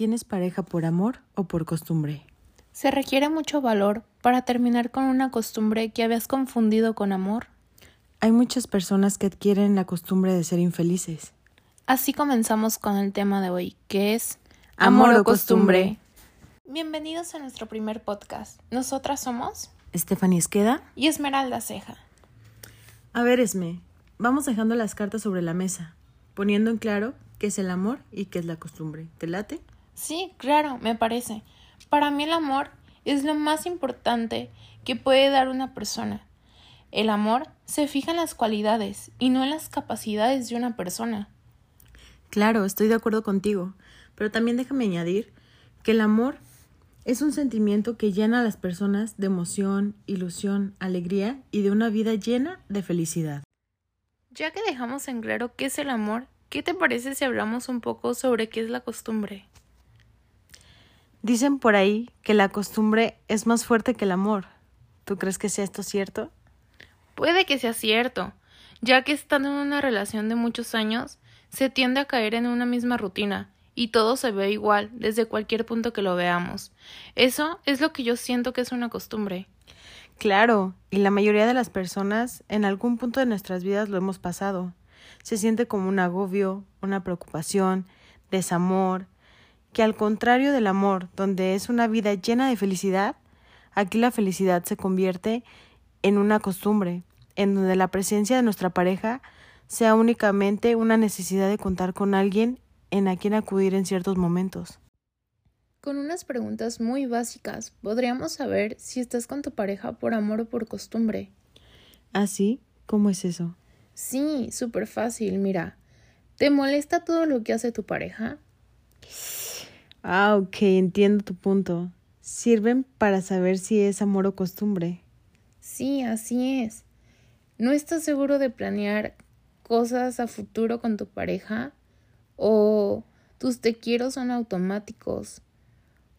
¿Tienes pareja por amor o por costumbre? Se requiere mucho valor para terminar con una costumbre que habías confundido con amor. Hay muchas personas que adquieren la costumbre de ser infelices. Así comenzamos con el tema de hoy, que es Amor o costumbre. Bienvenidos a nuestro primer podcast. Nosotras somos Stephanie Esqueda. y Esmeralda Ceja. A ver, Esme, vamos dejando las cartas sobre la mesa, poniendo en claro qué es el amor y qué es la costumbre. ¿Te late? Sí, claro, me parece. Para mí el amor es lo más importante que puede dar una persona. El amor se fija en las cualidades y no en las capacidades de una persona. Claro, estoy de acuerdo contigo, pero también déjame añadir que el amor es un sentimiento que llena a las personas de emoción, ilusión, alegría y de una vida llena de felicidad. Ya que dejamos en claro qué es el amor, ¿qué te parece si hablamos un poco sobre qué es la costumbre? Dicen por ahí que la costumbre es más fuerte que el amor. ¿Tú crees que sea esto cierto? Puede que sea cierto, ya que estando en una relación de muchos años, se tiende a caer en una misma rutina, y todo se ve igual desde cualquier punto que lo veamos. Eso es lo que yo siento que es una costumbre. Claro, y la mayoría de las personas en algún punto de nuestras vidas lo hemos pasado. Se siente como un agobio, una preocupación, desamor, que al contrario del amor, donde es una vida llena de felicidad, aquí la felicidad se convierte en una costumbre, en donde la presencia de nuestra pareja sea únicamente una necesidad de contar con alguien en a quien acudir en ciertos momentos. Con unas preguntas muy básicas podríamos saber si estás con tu pareja por amor o por costumbre. ¿Así? ¿Cómo es eso? Sí, súper fácil, mira. ¿Te molesta todo lo que hace tu pareja? Ah, ok, entiendo tu punto. Sirven para saber si es amor o costumbre. Sí, así es. ¿No estás seguro de planear cosas a futuro con tu pareja? ¿O tus te quiero son automáticos?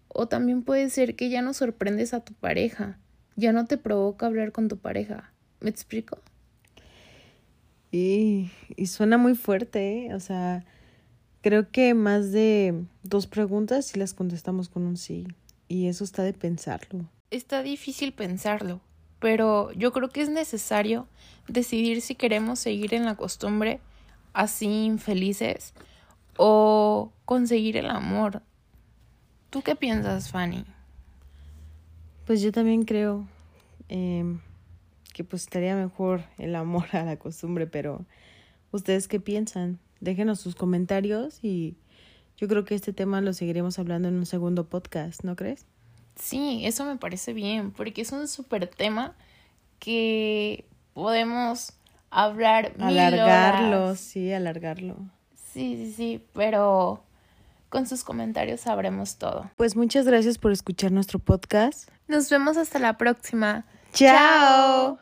O también puede ser que ya no sorprendes a tu pareja, ya no te provoca hablar con tu pareja. ¿Me explico? Y, y suena muy fuerte, ¿eh? O sea, creo que más de dos preguntas si las contestamos con un sí. Y eso está de pensarlo. Está difícil pensarlo, pero yo creo que es necesario decidir si queremos seguir en la costumbre así infelices o conseguir el amor. ¿Tú qué piensas, Fanny? Pues yo también creo em, que pues estaría mejor el amor a la costumbre, pero ¿ustedes qué piensan? Déjenos sus comentarios y yo creo que este tema lo seguiremos hablando en un segundo podcast, ¿no crees? Sí, eso me parece bien, porque es un súper tema que podemos hablar mil Alargarlo, horas. sí, alargarlo. Sí, sí, sí, pero con sus comentarios sabremos todo. Pues muchas gracias por escuchar nuestro podcast. Nos vemos hasta la próxima. ¡Chao!